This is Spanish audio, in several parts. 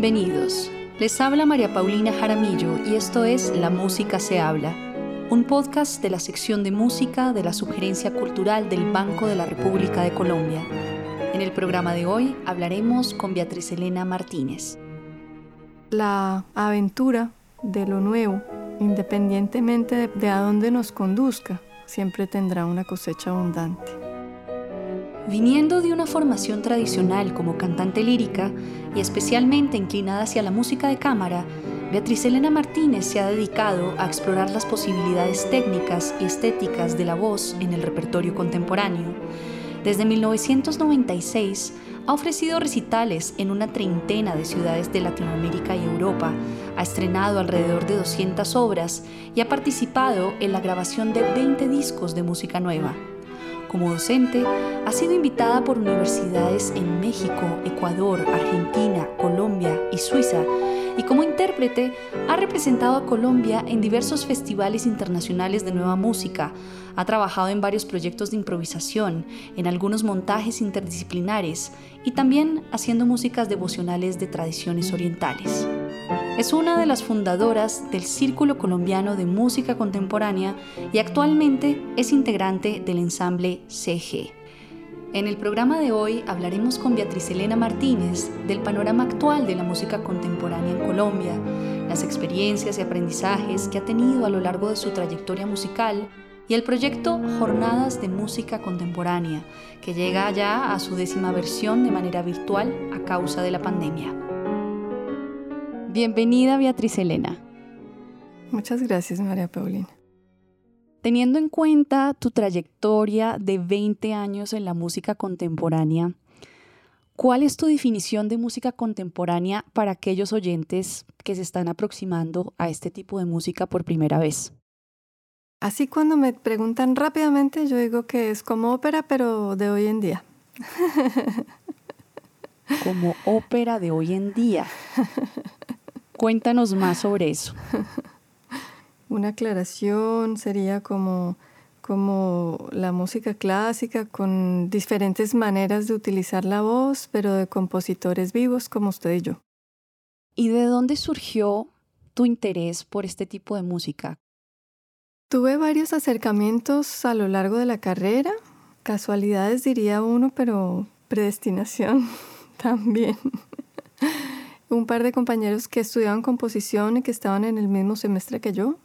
Bienvenidos. Les habla María Paulina Jaramillo y esto es La Música se habla, un podcast de la sección de música de la Sugerencia Cultural del Banco de la República de Colombia. En el programa de hoy hablaremos con Beatriz Elena Martínez. La aventura de lo nuevo, independientemente de, de a dónde nos conduzca, siempre tendrá una cosecha abundante. Viniendo de una formación tradicional como cantante lírica y especialmente inclinada hacia la música de cámara, Beatriz Elena Martínez se ha dedicado a explorar las posibilidades técnicas y estéticas de la voz en el repertorio contemporáneo. Desde 1996 ha ofrecido recitales en una treintena de ciudades de Latinoamérica y Europa, ha estrenado alrededor de 200 obras y ha participado en la grabación de 20 discos de música nueva. Como docente, ha sido invitada por universidades en México, Ecuador, Argentina, Colombia y Suiza, y como intérprete ha representado a Colombia en diversos festivales internacionales de nueva música, ha trabajado en varios proyectos de improvisación, en algunos montajes interdisciplinares y también haciendo músicas devocionales de tradiciones orientales. Es una de las fundadoras del Círculo Colombiano de Música Contemporánea y actualmente es integrante del ensamble CG. En el programa de hoy hablaremos con Beatriz Elena Martínez del panorama actual de la música contemporánea en Colombia, las experiencias y aprendizajes que ha tenido a lo largo de su trayectoria musical y el proyecto Jornadas de Música Contemporánea, que llega ya a su décima versión de manera virtual a causa de la pandemia. Bienvenida Beatriz Elena. Muchas gracias María Paulina. Teniendo en cuenta tu trayectoria de 20 años en la música contemporánea, ¿cuál es tu definición de música contemporánea para aquellos oyentes que se están aproximando a este tipo de música por primera vez? Así cuando me preguntan rápidamente, yo digo que es como ópera, pero de hoy en día. Como ópera de hoy en día. Cuéntanos más sobre eso. Una aclaración sería como, como la música clásica con diferentes maneras de utilizar la voz, pero de compositores vivos como usted y yo. ¿Y de dónde surgió tu interés por este tipo de música? Tuve varios acercamientos a lo largo de la carrera, casualidades diría uno, pero predestinación también un par de compañeros que estudiaban composición y que estaban en el mismo semestre que yo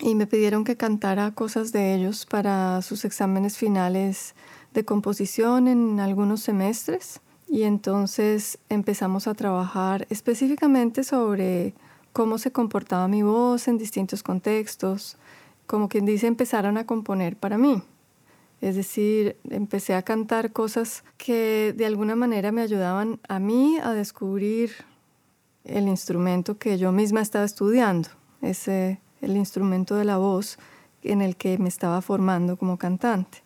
y me pidieron que cantara cosas de ellos para sus exámenes finales de composición en algunos semestres y entonces empezamos a trabajar específicamente sobre cómo se comportaba mi voz en distintos contextos, como quien dice empezaron a componer para mí. Es decir, empecé a cantar cosas que de alguna manera me ayudaban a mí a descubrir el instrumento que yo misma estaba estudiando, ese, el instrumento de la voz en el que me estaba formando como cantante.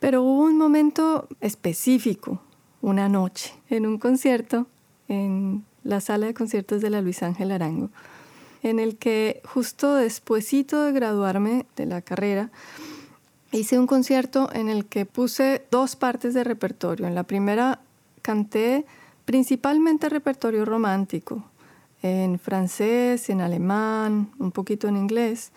Pero hubo un momento específico, una noche, en un concierto en la sala de conciertos de la Luis Ángel Arango, en el que justo despuesito de graduarme de la carrera, hice un concierto en el que puse dos partes de repertorio. En la primera canté principalmente repertorio romántico, en francés, en alemán, un poquito en inglés,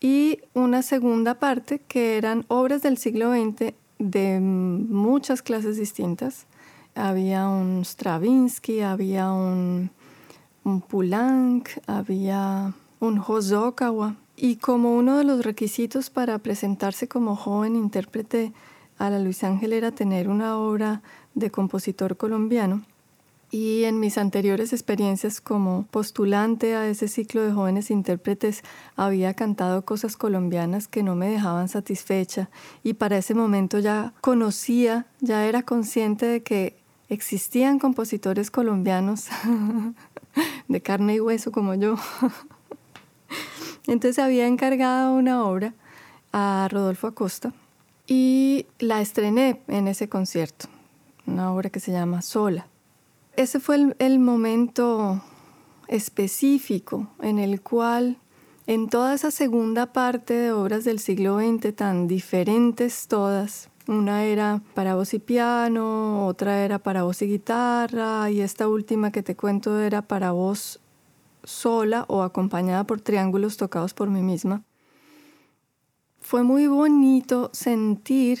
y una segunda parte que eran obras del siglo XX de muchas clases distintas. Había un Stravinsky, había un, un Poulenc, había un Hosokawa. Y como uno de los requisitos para presentarse como joven intérprete a la Luis Ángel era tener una obra de compositor colombiano, y en mis anteriores experiencias como postulante a ese ciclo de jóvenes intérpretes había cantado cosas colombianas que no me dejaban satisfecha y para ese momento ya conocía, ya era consciente de que existían compositores colombianos de carne y hueso como yo. Entonces había encargado una obra a Rodolfo Acosta y la estrené en ese concierto, una obra que se llama Sola ese fue el, momento específico en el cual en toda esa segunda parte de obras del siglo XX, tan diferentes todas, Una era para voz y piano, otra era para voz y guitarra, y esta última que te cuento era para voz sola o acompañada por triángulos tocados por mí misma. Fue muy bonito sentir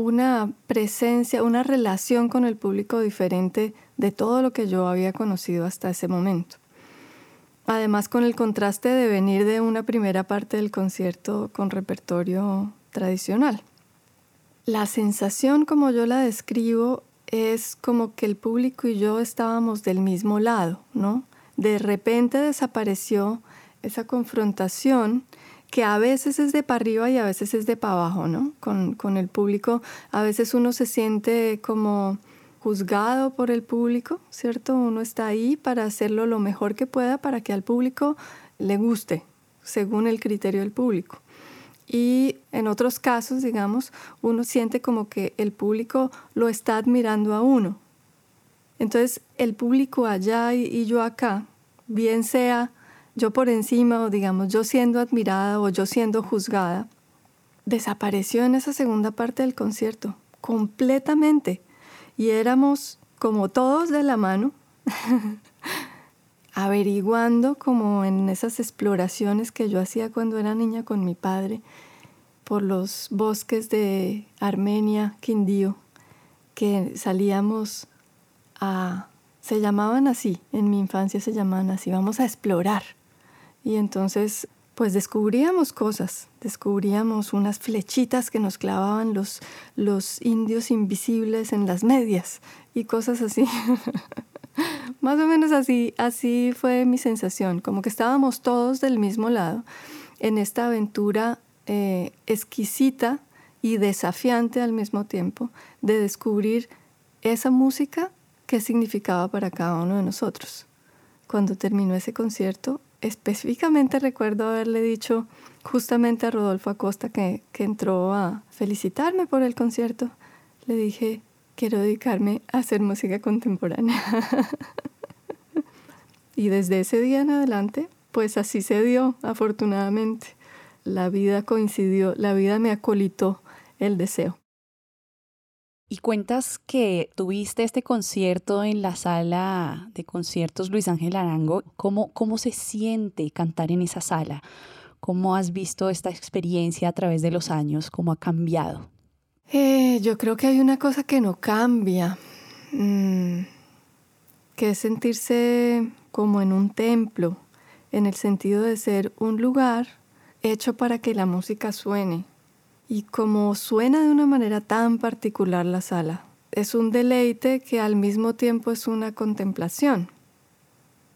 una presencia, una relación con el público diferente de todo lo que yo había conocido hasta ese momento. Además con el contraste de venir de una primera parte del concierto con repertorio tradicional. La sensación como yo la describo es como que el público y yo estábamos del mismo lado, ¿no? De repente desapareció esa confrontación que a veces es de para arriba y a veces es de para abajo, ¿no? Con, con el público, a veces uno se siente como juzgado por el público, ¿cierto? Uno está ahí para hacerlo lo mejor que pueda para que al público le guste, según el criterio del público. Y en otros casos, digamos, uno siente como que el público lo está admirando a uno. Entonces, el público allá y yo acá, bien sea yo por encima o digamos yo siendo admirada o yo siendo juzgada, desapareció en esa segunda parte del concierto, completamente. Y éramos como todos de la mano, averiguando como en esas exploraciones que yo hacía cuando era niña con mi padre por los bosques de Armenia, Quindío, que salíamos a... se llamaban así, en mi infancia se llamaban así, vamos a explorar. Y entonces pues descubríamos cosas, descubríamos unas flechitas que nos clavaban los, los indios invisibles en las medias y cosas así. Más o menos así, así fue mi sensación, como que estábamos todos del mismo lado en esta aventura eh, exquisita y desafiante al mismo tiempo de descubrir esa música que significaba para cada uno de nosotros. Cuando terminó ese concierto, específicamente recuerdo haberle dicho justamente a Rodolfo Acosta que, que entró a felicitarme por el concierto, le dije, quiero dedicarme a hacer música contemporánea. y desde ese día en adelante, pues así se dio, afortunadamente. La vida coincidió, la vida me acolitó el deseo. Y cuentas que tuviste este concierto en la sala de conciertos Luis Ángel Arango. ¿Cómo, cómo se siente cantar en esa sala? ¿Cómo has visto esta experiencia a través de los años? ¿Cómo ha cambiado? Eh, yo creo que hay una cosa que no cambia, mm, que es sentirse como en un templo, en el sentido de ser un lugar hecho para que la música suene. Y como suena de una manera tan particular la sala, es un deleite que al mismo tiempo es una contemplación.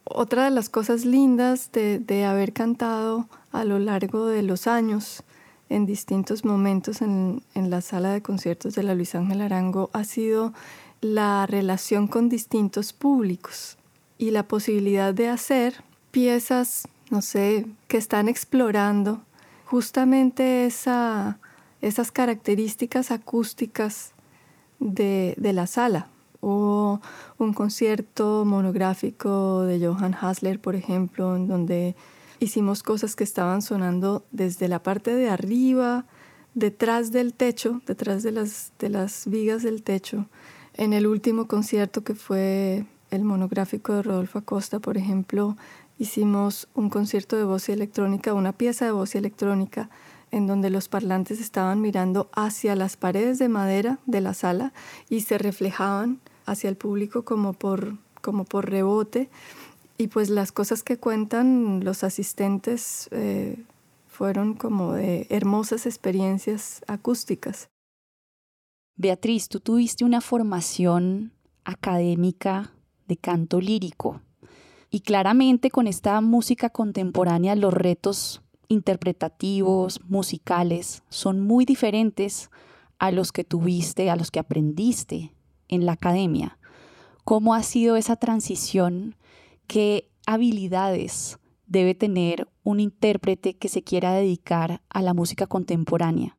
Otra de las cosas lindas de, de haber cantado a lo largo de los años en distintos momentos en, la sala de conciertos de la Luis Ángel Arango ha sido la relación con distintos públicos y la posibilidad de hacer piezas, no sé, que están explorando justamente esa, esas características acústicas de, de la sala. O un concierto monográfico de Johann Hasler, por ejemplo, en donde hicimos cosas que estaban sonando desde la parte de arriba, detrás del techo, detrás de las, de las vigas del techo. En el último concierto que fue el monográfico de Rodolfo Acosta, por ejemplo, hicimos un concierto de voz y electrónica, una pieza de voz electrónica, en donde los parlantes estaban mirando hacia las paredes de madera de la sala y se reflejaban hacia el público como por, como por rebote y pues las cosas que cuentan los asistentes eh, fueron como de hermosas experiencias acústicas. Beatriz, tú tuviste una formación académica de canto lírico y claramente con esta música contemporánea los retos interpretativos, musicales, son muy diferentes a los que tuviste, a los que aprendiste en la academia. ¿Cómo ha sido esa transición qué habilidades debe tener un intérprete que se quiera dedicar a la música contemporánea?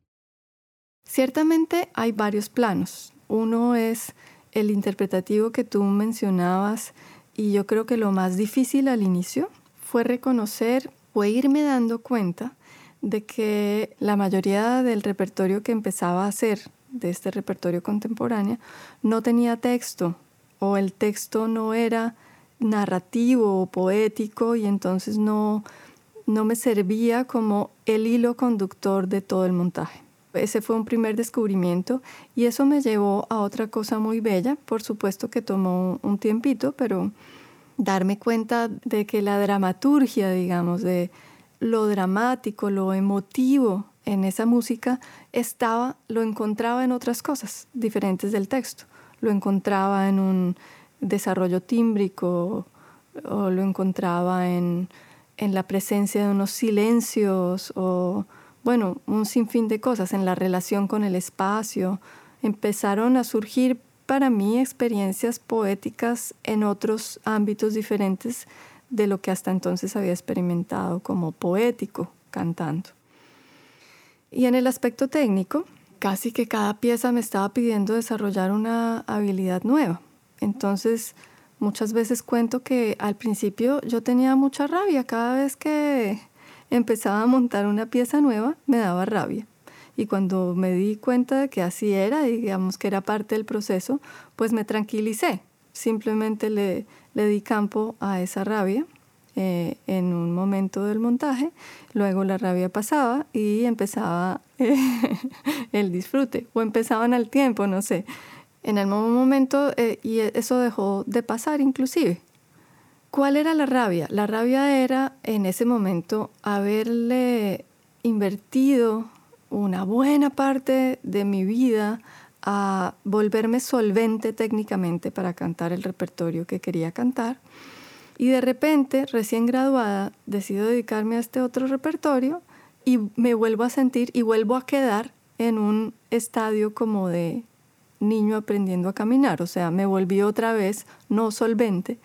Ciertamente hay varios planos. Uno es el interpretativo que tú mencionabas y yo creo que lo más difícil al inicio fue reconocer o irme dando cuenta de que la mayoría del repertorio que empezaba a hacer de este repertorio contemporáneo, no tenía texto o el texto no era narrativo o poético y entonces no, no me servía como el hilo conductor de todo el montaje. Ese fue un primer descubrimiento y eso me llevó a otra cosa muy bella, por supuesto que tomó un tiempito, pero darme cuenta de que la dramaturgia, digamos, de lo dramático, lo emotivo en esa música estaba, lo encontraba en otras cosas diferentes del texto. Lo encontraba en un desarrollo tímbrico o lo encontraba en, en la presencia de unos silencios o, bueno, un sinfín de cosas, en la relación con el espacio. Empezaron a surgir para mí experiencias poéticas en otros ámbitos diferentes de lo que hasta entonces había experimentado como poético cantando. Y en el aspecto técnico, casi que cada pieza me estaba pidiendo desarrollar una habilidad nueva. Entonces, muchas veces cuento que al principio yo tenía mucha rabia. Cada vez que empezaba a montar una pieza nueva, me daba rabia. Y cuando me di cuenta de que así era, digamos que era parte del proceso, pues me tranquilicé. Simplemente le, le di campo a esa rabia eh, en un momento del montaje, luego la rabia pasaba y empezaba el disfrute, o empezaban al tiempo, no sé en mismo momento eh, y eso dejó de pasar inclusive. ¿Cuál era la rabia? La rabia era en ese momento haberle invertido una buena parte de mi vida a volverme solvente técnicamente para cantar el repertorio que quería cantar. Y de repente, recién graduada, decido dedicarme a este otro repertorio y me vuelvo a sentir y vuelvo a quedar en un estadio como de niño aprendiendo a caminar, o sea, me volví otra vez no solvente.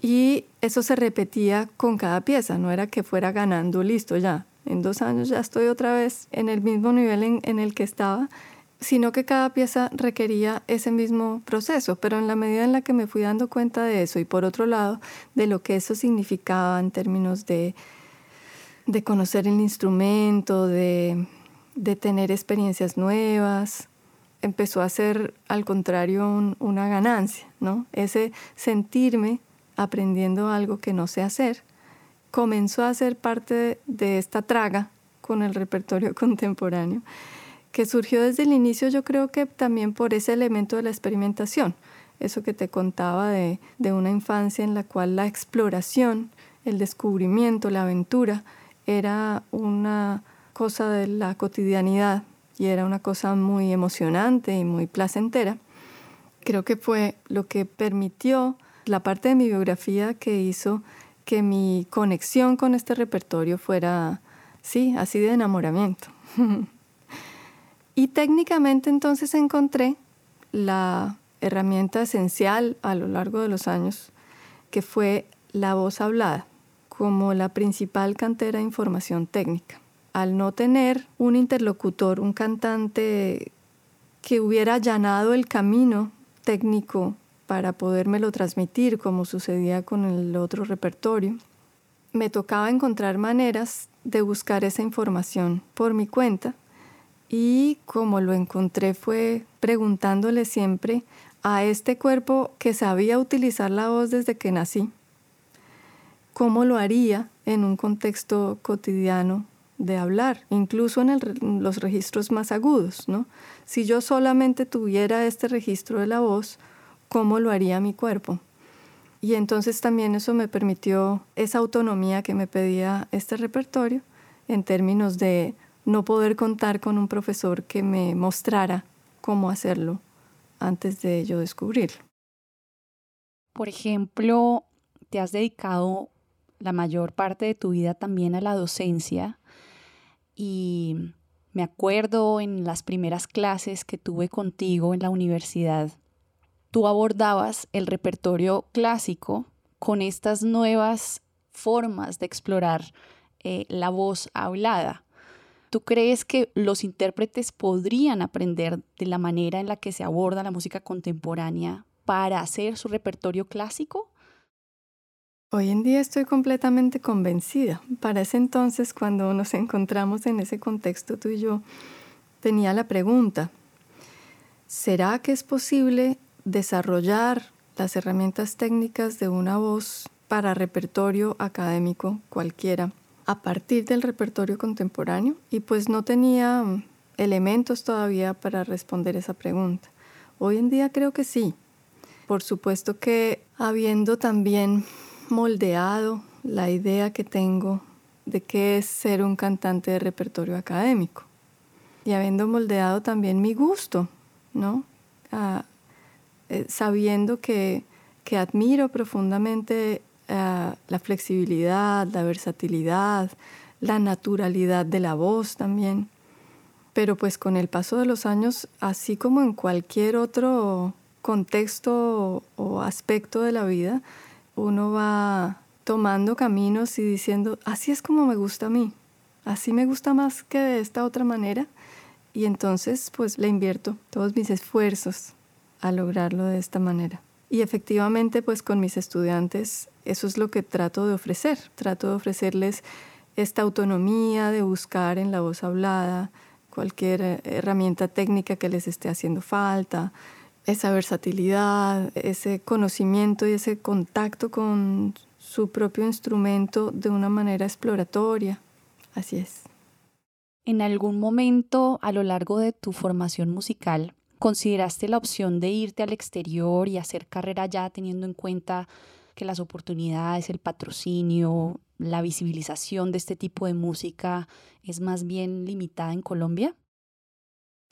Y eso se repetía con cada pieza, no era que fuera ganando, listo, ya, en dos años ya estoy otra vez en el mismo nivel en, el que estaba, sino que cada pieza requería ese mismo proceso, pero en la medida en la que me fui dando cuenta de eso y por otro lado de lo que eso significaba en términos de, de conocer el instrumento, de, de tener experiencias nuevas, empezó a ser al contrario una ganancia, ¿no? Ese sentirme aprendiendo algo que no sé hacer comenzó a ser parte de esta traga con el repertorio contemporáneo, que surgió desde el inicio yo creo que también por ese elemento de la experimentación, eso que te contaba de, de una infancia en la cual la exploración, el descubrimiento, la aventura era una cosa de la cotidianidad y era una cosa muy emocionante y muy placentera. Creo que fue lo que permitió la parte de mi biografía que hizo que mi conexión con este repertorio fuera, sí, así de enamoramiento. y técnicamente entonces encontré la herramienta esencial a lo largo de los años, que fue la voz hablada, como la principal cantera de información técnica al no tener un interlocutor, un cantante que hubiera allanado el camino técnico para podérmelo transmitir, como sucedía con el otro repertorio, me tocaba encontrar maneras de buscar esa información por mi cuenta y como lo encontré fue preguntándole siempre a este cuerpo que sabía utilizar la voz desde que nací, cómo lo haría en un contexto cotidiano de hablar, incluso en, los registros más agudos. ¿no? Si yo solamente tuviera este registro de la voz, ¿cómo lo haría mi cuerpo? Y entonces también eso me permitió esa autonomía que me pedía este repertorio en términos de no poder contar con un profesor que me mostrara cómo hacerlo antes de yo descubrirlo. Por ejemplo, te has dedicado la mayor parte de tu vida también a la docencia y me acuerdo en las primeras clases que tuve contigo en la universidad, tú abordabas el repertorio clásico con estas nuevas formas de explorar eh, la voz hablada. ¿Tú crees que los intérpretes podrían aprender de la manera en la que se aborda la música contemporánea para hacer su repertorio clásico? Hoy en día estoy completamente convencida. Para ese entonces, cuando nos encontramos en ese contexto tú y yo, tenía la pregunta, ¿será que es posible desarrollar las herramientas técnicas de una voz para repertorio académico cualquiera a partir del repertorio contemporáneo? Y pues no tenía elementos todavía para responder esa pregunta. Hoy en día creo que sí. Por supuesto que habiendo también moldeado la idea que tengo de qué es ser un cantante de repertorio académico y habiendo moldeado también mi gusto, ¿no? Eh, sabiendo que, que, admiro profundamente ah, la flexibilidad, la versatilidad, la naturalidad de la voz también. Pero pues con el paso de los años, así como en cualquier otro contexto o aspecto de la vida, uno va tomando caminos y diciendo, así es como me gusta a mí, así me gusta más que de esta otra manera. Y entonces pues le invierto todos mis esfuerzos a lograrlo de esta manera. Y efectivamente pues con mis estudiantes eso es lo que trato de ofrecer. Trato de ofrecerles esta autonomía de buscar en la voz hablada cualquier herramienta técnica que les esté haciendo falta, esa versatilidad, ese conocimiento y ese contacto con su propio instrumento de una manera exploratoria. Así es. ¿En algún momento a lo largo de tu formación musical consideraste la opción de irte al exterior y hacer carrera allá teniendo en cuenta que las oportunidades, el patrocinio, la visibilización de este tipo de música es más bien limitada en Colombia?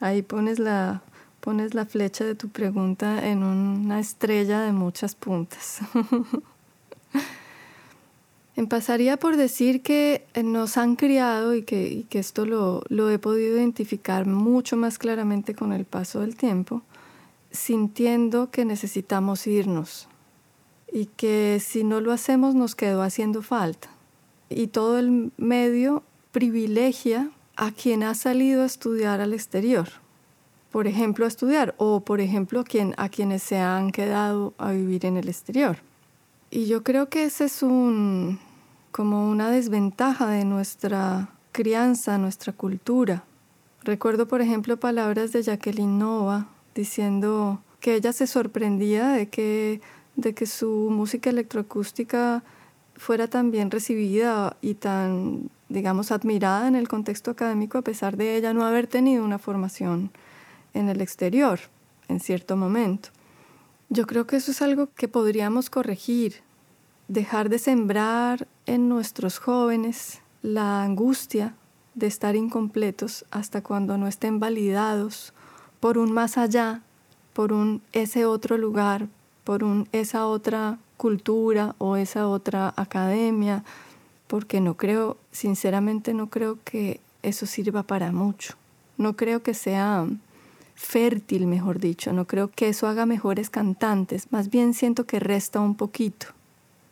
Ahí pones la, pones la flecha de tu pregunta en una estrella de muchas puntas. Empezaría por decir que nos han criado y que, que esto lo, lo, he podido identificar mucho más claramente con el paso del tiempo, sintiendo que necesitamos irnos y que si no lo hacemos nos quedó haciendo falta. Y todo el medio privilegia a quien ha salido a estudiar al exterior por ejemplo, a estudiar o, por ejemplo, a, quienes se han quedado a vivir en el exterior. Y yo creo que ese es un, como una desventaja de nuestra crianza, nuestra cultura. Recuerdo, por ejemplo, palabras de Jacqueline Nova diciendo que ella se sorprendía de que, de que su música electroacústica fuera tan bien recibida y tan, digamos, admirada en el contexto académico a pesar de ella no haber tenido una formación en el exterior en cierto momento. Yo creo que eso es algo que podríamos corregir, dejar de sembrar en nuestros jóvenes la angustia de estar incompletos hasta cuando no estén validados por un más allá, por un ese otro lugar, por un esa otra cultura o esa otra academia, porque no creo, sinceramente no creo que eso sirva para mucho. No creo que sea fértil, mejor dicho. No creo que eso haga mejores cantantes. Más bien siento que resta un poquito.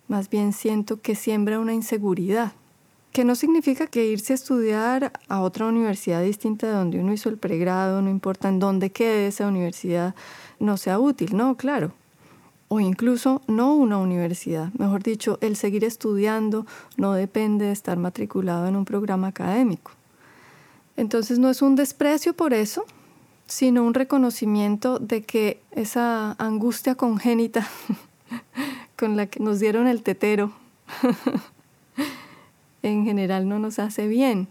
Más bien siento que siembra una inseguridad. Que no significa que irse a estudiar a otra universidad distinta de donde uno hizo el pregrado, no importa en dónde quede esa universidad, no sea útil. No, claro. O incluso no una universidad. Mejor dicho, el seguir estudiando no depende de estar matriculado en un programa académico. Entonces no es un desprecio por eso, sino un reconocimiento de que esa angustia congénita con la que nos dieron el tetero en general no nos hace bien.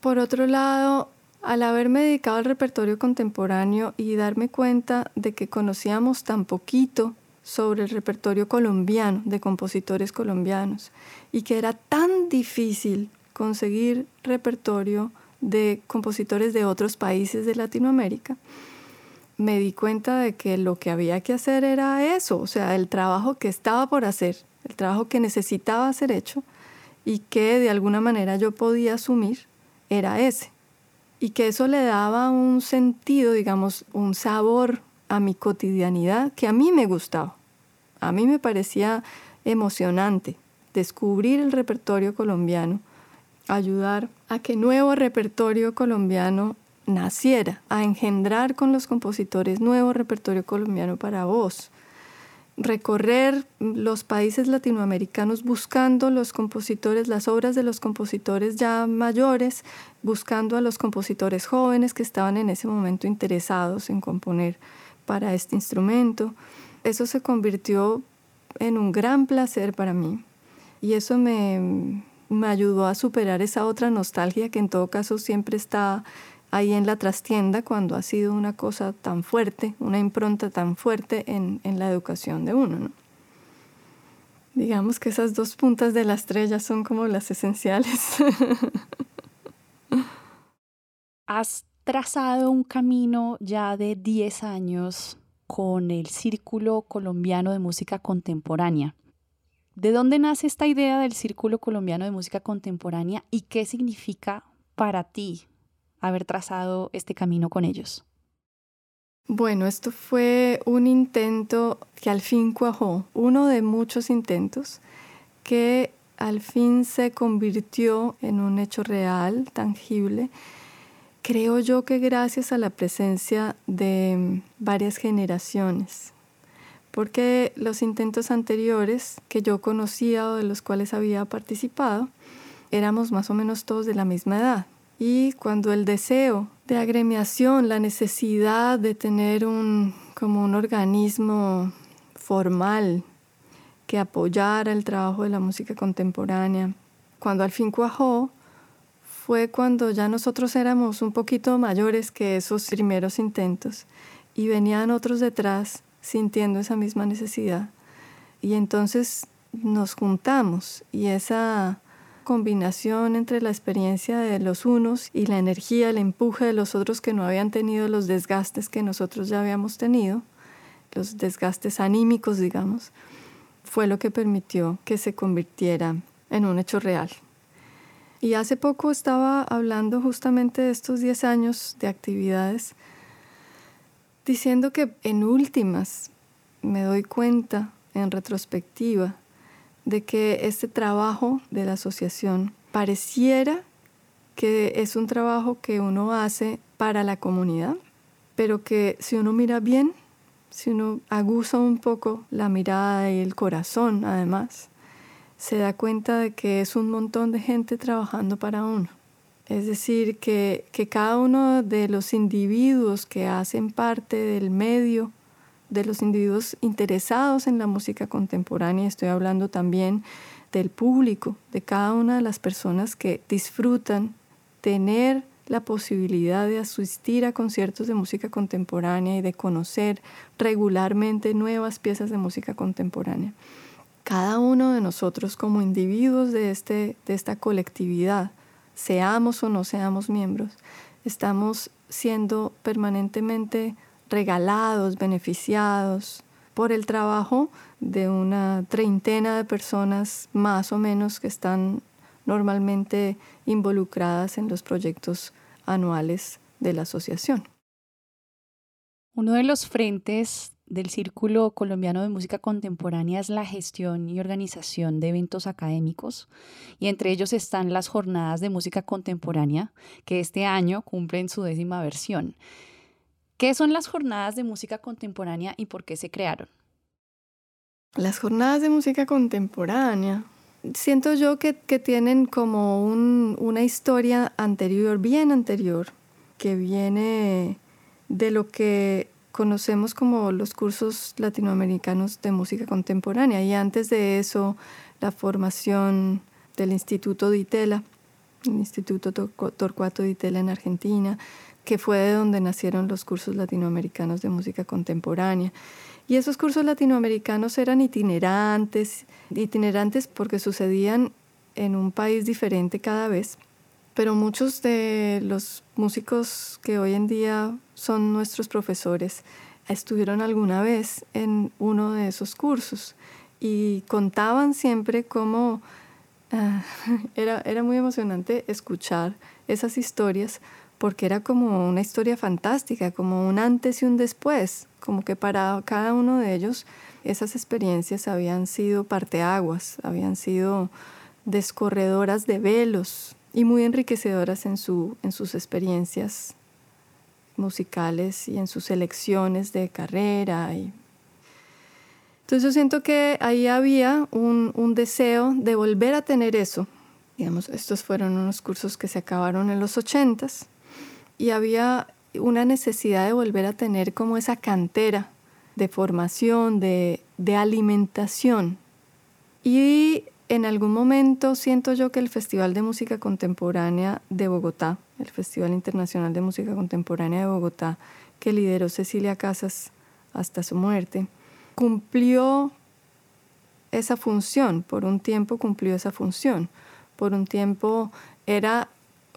Por otro lado, al haberme dedicado al repertorio contemporáneo y darme cuenta de que conocíamos tan poquito sobre el repertorio colombiano, de compositores colombianos, y que era tan difícil conseguir repertorio de compositores de otros países de Latinoamérica, me di cuenta de que lo que había que hacer era eso, o sea, el trabajo que estaba por hacer, el trabajo que necesitaba ser hecho y que de alguna manera yo podía asumir era ese. Y que eso le daba un sentido, digamos, un sabor a mi cotidianidad que a mí me gustaba. A mí me parecía emocionante descubrir el repertorio colombiano ayudar a que nuevo repertorio colombiano naciera, a engendrar con los compositores nuevo repertorio colombiano para voz. recorrer los países latinoamericanos buscando los compositores, las obras de los compositores ya mayores, buscando a los compositores jóvenes que estaban en ese momento interesados en componer para este instrumento. Eso se convirtió en un gran placer para mí y eso me, me ayudó a superar esa otra nostalgia que en todo caso siempre está ahí en la trastienda cuando ha sido una cosa tan fuerte, una impronta tan fuerte en, la educación de uno. Digamos que esas dos puntas de la estrella son como las esenciales. Has trazado un camino ya de 10 años con el Círculo Colombiano de Música Contemporánea. ¿De dónde nace esta idea del Círculo Colombiano de Música Contemporánea y qué significa para ti haber trazado este camino con ellos? Bueno, esto fue un intento que al fin cuajó, uno de muchos intentos que al fin se convirtió en un hecho real, tangible. Creo yo que gracias a la presencia de varias generaciones, porque los intentos anteriores que yo conocía o de los cuales había participado, éramos más o menos todos de la misma edad, y cuando el deseo de agremiación, la necesidad de tener un, como un organismo formal que apoyara el trabajo de la música contemporánea, cuando al fin cuajó, fue cuando ya nosotros éramos un poquito mayores que esos primeros intentos y venían otros detrás sintiendo esa misma necesidad. Y entonces nos juntamos y esa combinación entre la experiencia de los unos y la energía, el empuje de los otros que no habían tenido los desgastes que nosotros ya habíamos tenido, los desgastes anímicos, digamos, fue lo que permitió que se convirtiera en un hecho real. Y hace poco estaba hablando justamente de estos 10 años de actividades, diciendo que en últimas me doy cuenta en retrospectiva de que este trabajo de la asociación pareciera que es un trabajo que uno hace para la comunidad, pero que si uno mira bien, si uno aguza un poco la mirada y el corazón además, se da cuenta de que es un montón de gente trabajando para uno. Es decir, que, que cada uno de los individuos que hacen parte del medio de los individuos interesados en la música contemporánea, estoy hablando también del público, de cada una de las personas que disfrutan tener la posibilidad de asistir a conciertos de música contemporánea y de conocer regularmente nuevas piezas de música contemporánea. Cada uno de nosotros como individuos de, este, de esta colectividad, seamos o no seamos miembros, estamos siendo permanentemente regalados, beneficiados por el trabajo de una treintena de personas más o menos que están normalmente involucradas en los proyectos anuales de la asociación. Uno de los frentes del Círculo Colombiano de Música Contemporánea es la gestión y organización de eventos académicos, y entre ellos están las jornadas de música contemporánea, que este año cumplen su décima versión. ¿Qué son las jornadas de música contemporánea y por qué se crearon? Las jornadas de música contemporánea siento yo que, tienen como una historia anterior, bien anterior, que viene de lo que conocemos como los cursos latinoamericanos de música contemporánea y antes de eso la formación del Instituto Ditela, el Instituto Torcuato Ditela en Argentina, que fue de donde nacieron los cursos latinoamericanos de música contemporánea. Y esos cursos latinoamericanos eran itinerantes, itinerantes porque sucedían en un país diferente cada vez, pero muchos de los músicos que hoy en día son nuestros profesores estuvieron alguna vez en uno de esos cursos y contaban siempre cómo ah, era, era muy emocionante escuchar esas historias porque era como una historia fantástica, como un antes y un después, como que para cada uno de ellos esas experiencias habían sido parteaguas, habían sido descorredoras de velos y muy enriquecedoras en, su, en sus experiencias musicales y en sus elecciones de carrera. Y Entonces yo siento que ahí había un, un deseo de volver a tener eso. Digamos, estos fueron unos cursos que se acabaron en los ochentas y había una necesidad de volver a tener como esa cantera de formación, de, de alimentación. Y en algún momento siento yo que el Festival de Música Contemporánea de Bogotá, el Festival Internacional de Música Contemporánea de Bogotá, que lideró Cecilia Casas hasta su muerte, cumplió esa función, por un tiempo cumplió esa función, por un tiempo era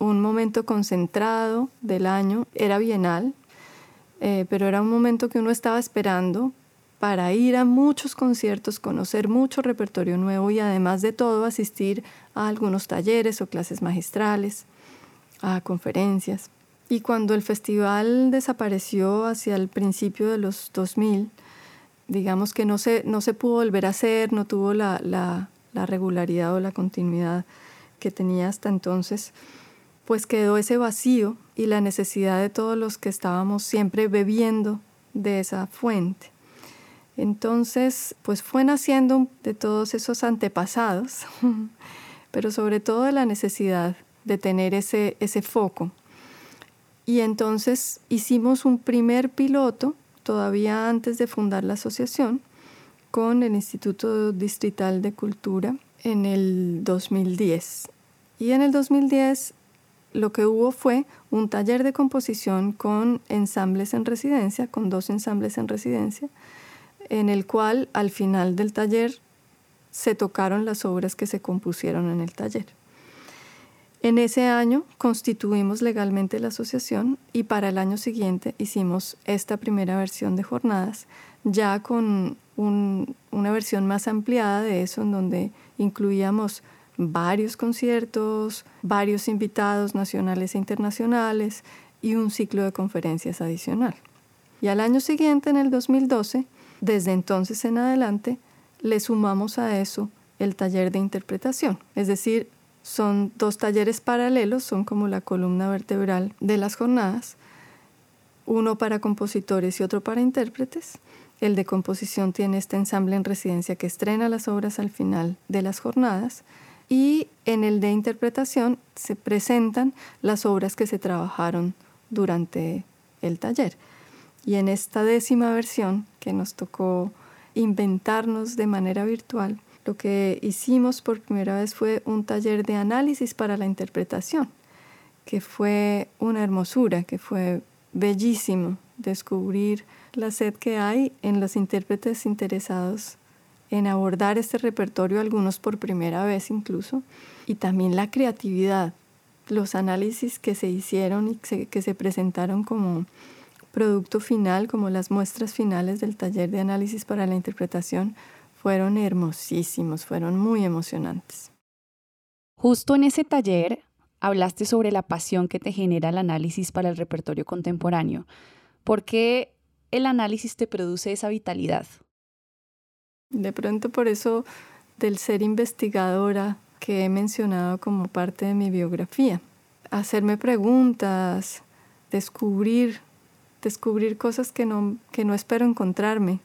un momento concentrado del año, era bienal, eh, pero era un momento que uno estaba esperando para ir a muchos conciertos, conocer mucho repertorio nuevo y además de todo asistir a algunos talleres o clases magistrales, a conferencias. Y cuando el festival desapareció hacia el principio de los 2000, digamos que no se, no se pudo volver a hacer, no tuvo la, la, la regularidad o la continuidad que tenía hasta entonces, pues quedó ese vacío y la necesidad de todos los que estábamos siempre bebiendo de esa fuente. Entonces, pues fue naciendo de todos esos antepasados, pero sobre todo de la necesidad de tener ese, ese foco. Y entonces hicimos un primer piloto todavía antes de fundar la asociación, con el Instituto Distrital de Cultura en el 2010. Y en el 2010 lo que hubo fue un taller de composición con ensambles en residencia, con dos ensambles en residencia, en el cual al final del taller se tocaron las obras que se compusieron en el taller. En ese año constituimos legalmente la asociación y para el año siguiente hicimos esta primera versión de jornadas, ya con una versión más ampliada de eso, en donde incluíamos varios conciertos, varios invitados nacionales e internacionales y un ciclo de conferencias adicional. Y al año siguiente, en el 2012, desde entonces en adelante, le sumamos a eso el taller de interpretación, es decir, son dos talleres paralelos, son como la columna vertebral de las jornadas, uno para compositores y otro para intérpretes. El de composición tiene este ensamble en residencia que estrena las obras al final de las jornadas y en el de interpretación se presentan las obras que se trabajaron durante el taller. Y en esta décima versión que nos tocó inventarnos de manera virtual, lo que hicimos por primera vez fue un taller de análisis para la interpretación, que fue una hermosura, que fue bellísimo descubrir la sed que hay en los intérpretes interesados en abordar este repertorio, algunos por primera vez incluso, y también la creatividad, los análisis que se hicieron y que se presentaron como producto final, como las muestras finales del taller de análisis para la interpretación, fueron hermosísimos, fueron muy emocionantes. Justo en ese taller hablaste sobre la pasión que te genera el análisis para el repertorio contemporáneo. ¿Por qué el análisis te produce esa vitalidad? De pronto por eso del ser investigadora que he mencionado como parte de mi biografía. Hacerme preguntas, descubrir, descubrir cosas que no, que no espero encontrarme,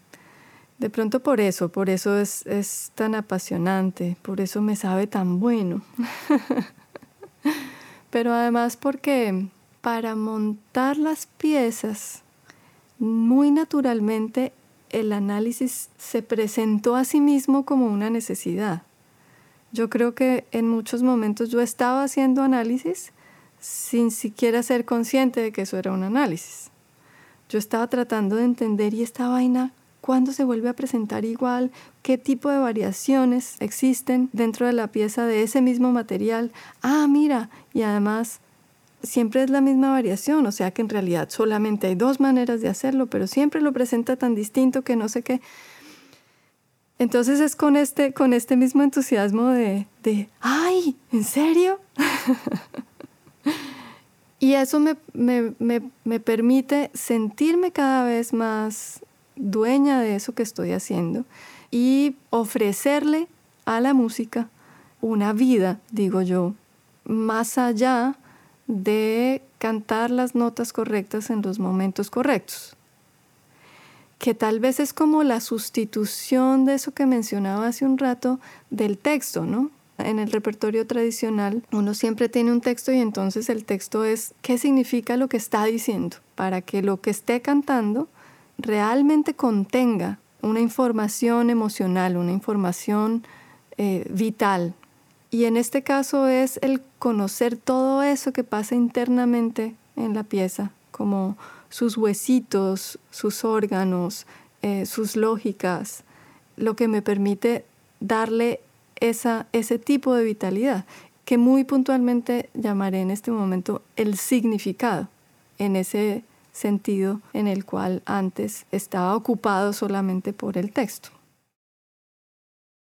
de pronto por eso, por eso es, es tan apasionante, por eso me sabe tan bueno. Pero además porque para montar las piezas, muy naturalmente el análisis se presentó a sí mismo como una necesidad. Yo creo que en muchos momentos yo estaba haciendo análisis sin siquiera ser consciente de que eso era un análisis. Yo estaba tratando de entender y esta vaina cuándo se vuelve a presentar igual, qué tipo de variaciones existen dentro de la pieza de ese mismo material. Ah, mira, y además siempre es la misma variación, o sea que en realidad solamente hay dos maneras de hacerlo, pero siempre lo presenta tan distinto que no sé qué. Entonces es con este, con este mismo entusiasmo de, de ¡ay! ¿En serio? y eso me, me, me, me permite sentirme cada vez más dueña de eso que estoy haciendo y ofrecerle a la música una vida, digo yo, más allá de cantar las notas correctas en los momentos correctos. que tal vez es como la sustitución de eso que mencionaba hace un rato del texto, ¿no? En el repertorio tradicional uno siempre tiene un texto y entonces el texto es qué significa lo que está diciendo, para que lo que esté cantando realmente contenga una información emocional, una información eh, vital. Y en este caso es el conocer todo eso que pasa internamente en la pieza, como sus huesitos, sus órganos, eh, sus lógicas, lo que me permite darle esa, ese tipo de vitalidad, que muy puntualmente llamaré en este momento el significado, en ese sentido en el cual antes estaba ocupado solamente por el texto.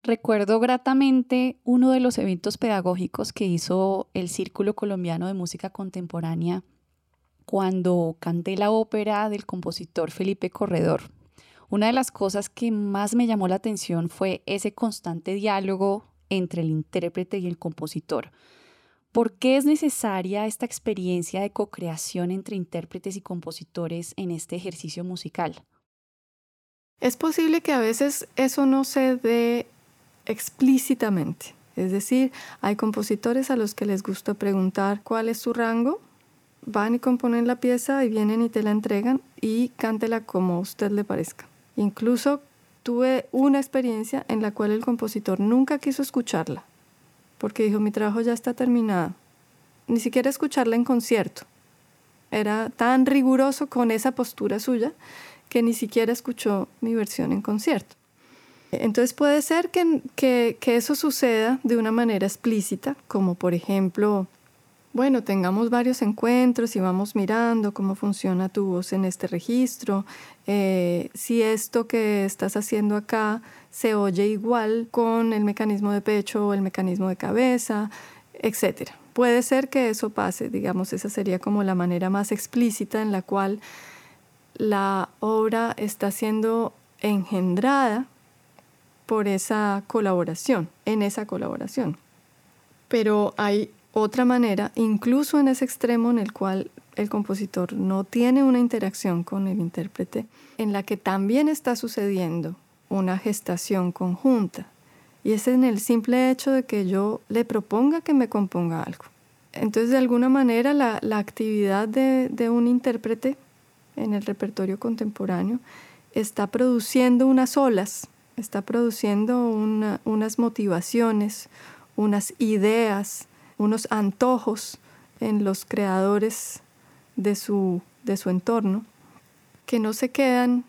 Recuerdo gratamente uno de los eventos pedagógicos que hizo el Círculo Colombiano de Música Contemporánea cuando canté la ópera del compositor Felipe Corredor. Una de las cosas que más me llamó la atención fue ese constante diálogo entre el intérprete y el compositor. ¿Por qué es necesaria esta experiencia de co-creación entre intérpretes y compositores en este ejercicio musical? Es posible que a veces eso no se dé explícitamente. Es decir, hay compositores a los que les gusta preguntar cuál es su rango, van y componen la pieza y vienen y te la entregan y cántela como a usted le parezca. Incluso tuve una experiencia en la cual el compositor nunca quiso escucharla porque dijo, mi trabajo ya está terminado. Ni siquiera escucharla en concierto. Era tan riguroso con esa postura suya que ni siquiera escuchó mi versión en concierto. Entonces puede ser que, que, eso suceda de una manera explícita, como por ejemplo, bueno, tengamos varios encuentros y vamos mirando cómo funciona tu voz en este registro, eh, si esto que estás haciendo acá se oye igual con el mecanismo de pecho o el mecanismo de cabeza, etc. Puede ser que eso pase, digamos, esa sería como la manera más explícita en la cual la obra está siendo engendrada por esa colaboración, en esa colaboración. Pero hay otra manera, incluso en ese extremo en el cual el compositor no tiene una interacción con el intérprete, en la que también está sucediendo una gestación conjunta. Y es en el simple hecho de que yo le proponga que me componga algo. Entonces, de alguna manera, la, actividad de, un intérprete en el repertorio contemporáneo está produciendo unas olas, está produciendo unas motivaciones, unas ideas, unos antojos en los creadores de su, de su entorno, que no se quedan,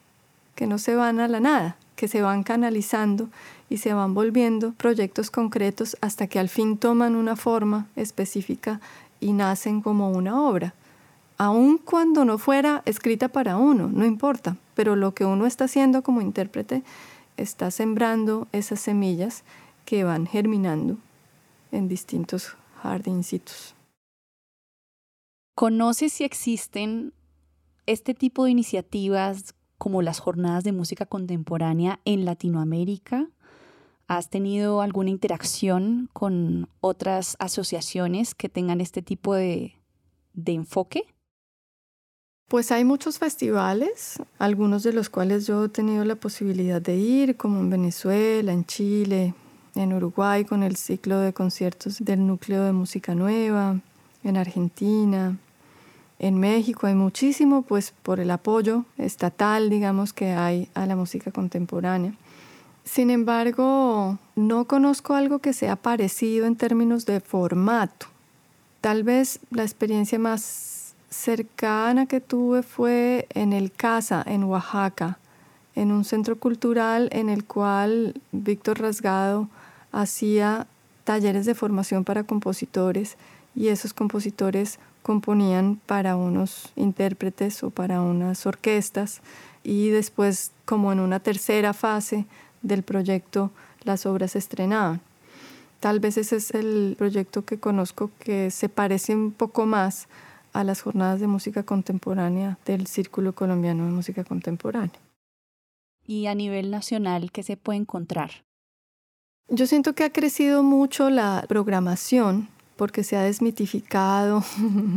que no se van a la nada, que se van canalizando y se van volviendo proyectos concretos hasta que al fin toman una forma específica y nacen como una obra. Aun cuando no fuera escrita para uno, no importa, pero lo que uno está haciendo como intérprete está sembrando esas semillas que van germinando en distintos jardincitos. ¿Conoces si existen este tipo de iniciativas como las jornadas de música contemporánea en Latinoamérica? ¿Has tenido alguna interacción con otras asociaciones que tengan este tipo de, de enfoque? Pues hay muchos festivales, algunos de los cuales yo he tenido la posibilidad de ir, como en Venezuela, en Chile, en Uruguay con el ciclo de conciertos del núcleo de música nueva, en Argentina, en México hay muchísimo, pues por el apoyo estatal, digamos, que hay a la música contemporánea. Sin embargo, no conozco algo que sea parecido en términos de formato. Tal vez la experiencia más cercana que tuve fue en el Casa, en Oaxaca, en un centro cultural en el cual Víctor Rasgado hacía talleres de formación para compositores y esos compositores componían para unos intérpretes o para unas orquestas y después como en una tercera fase del proyecto las obras estrenaban. Tal vez ese es el proyecto que conozco que se parece un poco más a las jornadas de música contemporánea del Círculo Colombiano de Música Contemporánea. ¿Y a nivel nacional qué se puede encontrar? Yo siento que ha crecido mucho la programación porque se ha desmitificado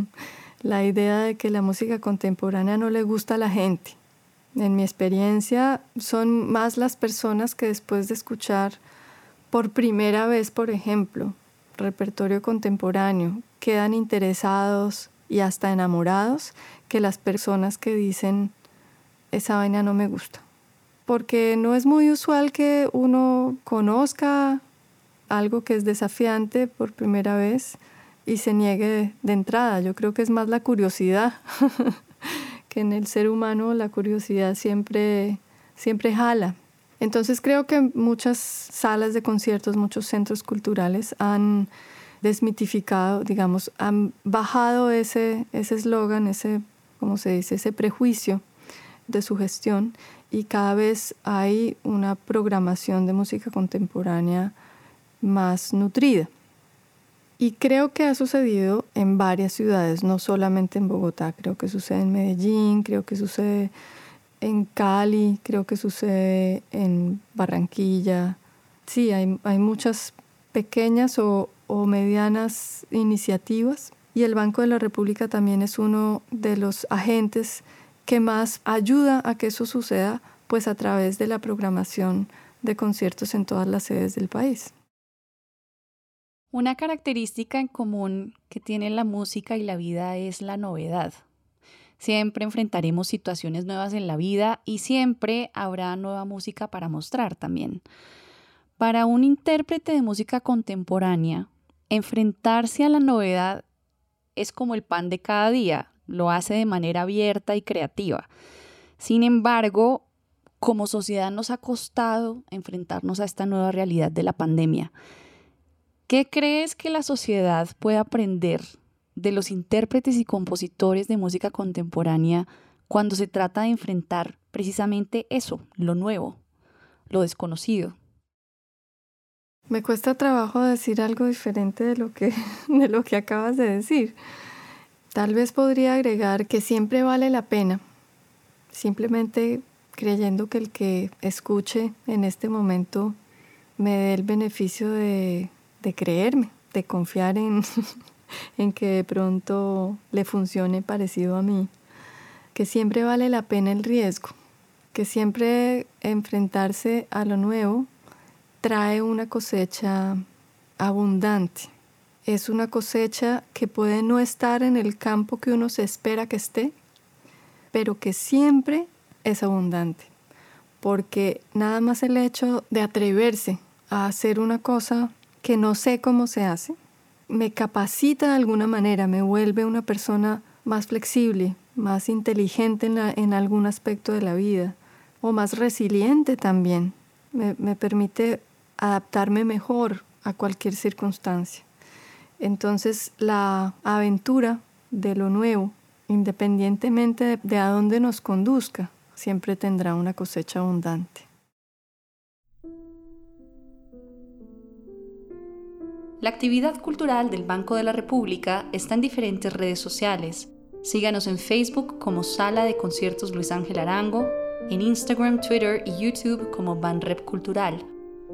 la idea de que la música contemporánea no le gusta a la gente. En mi experiencia son más las personas que después de escuchar por primera vez, por ejemplo, repertorio contemporáneo, quedan interesados y hasta enamorados que las personas que dicen esa vaina no me gusta. Porque no es muy usual que uno conozca algo que es desafiante por primera vez y se niegue de, entrada. Yo creo que es más la curiosidad, que en el ser humano la curiosidad siempre, siempre jala. Entonces creo que muchas salas de conciertos, muchos centros culturales han desmitificado, digamos, han bajado ese eslogan, ese, ¿cómo se dice?, ese prejuicio de su gestión y cada vez hay una programación de música contemporánea más nutrida. Y creo que ha sucedido en varias ciudades, no solamente en Bogotá, creo que sucede en Medellín, creo que sucede en Cali, creo que sucede en Barranquilla. Sí, hay, hay muchas pequeñas o, o medianas iniciativas y el Banco de la República también es uno de los agentes que más ayuda a que eso suceda, pues a través de la programación de conciertos en todas las sedes del país. Una característica en común que tiene la música y la vida es la novedad. Siempre enfrentaremos situaciones nuevas en la vida y siempre habrá nueva música para mostrar también. Para un intérprete de música contemporánea, enfrentarse a la novedad es como el pan de cada día, lo hace de manera abierta y creativa. Sin embargo, como sociedad nos ha costado enfrentarnos a esta nueva realidad de la pandemia. ¿Qué crees que la sociedad puede aprender de los intérpretes y compositores de música contemporánea cuando se trata de enfrentar precisamente eso, lo nuevo, lo desconocido? Me cuesta trabajo decir algo diferente de lo que, de lo que acabas de decir. Tal vez podría agregar que siempre vale la pena, simplemente creyendo que el que escuche en este momento me dé el beneficio de de creerme, de confiar en, en que de pronto le funcione parecido a mí, que siempre vale la pena el riesgo, que siempre enfrentarse a lo nuevo trae una cosecha abundante. Es una cosecha que puede no estar en el campo que uno se espera que esté, pero que siempre es abundante, porque nada más el hecho de atreverse a hacer una cosa que no sé cómo se hace, me capacita de alguna manera, me vuelve una persona más flexible, más inteligente en, algún aspecto de la vida, o más resiliente también. Me, me permite adaptarme mejor a cualquier circunstancia. Entonces la aventura de lo nuevo, independientemente de a dónde nos conduzca, siempre tendrá una cosecha abundante. La actividad cultural del Banco de la República está en diferentes redes sociales. Síganos en Facebook como Sala de Conciertos Luis Ángel Arango, en Instagram, Twitter y YouTube como Banrep Cultural.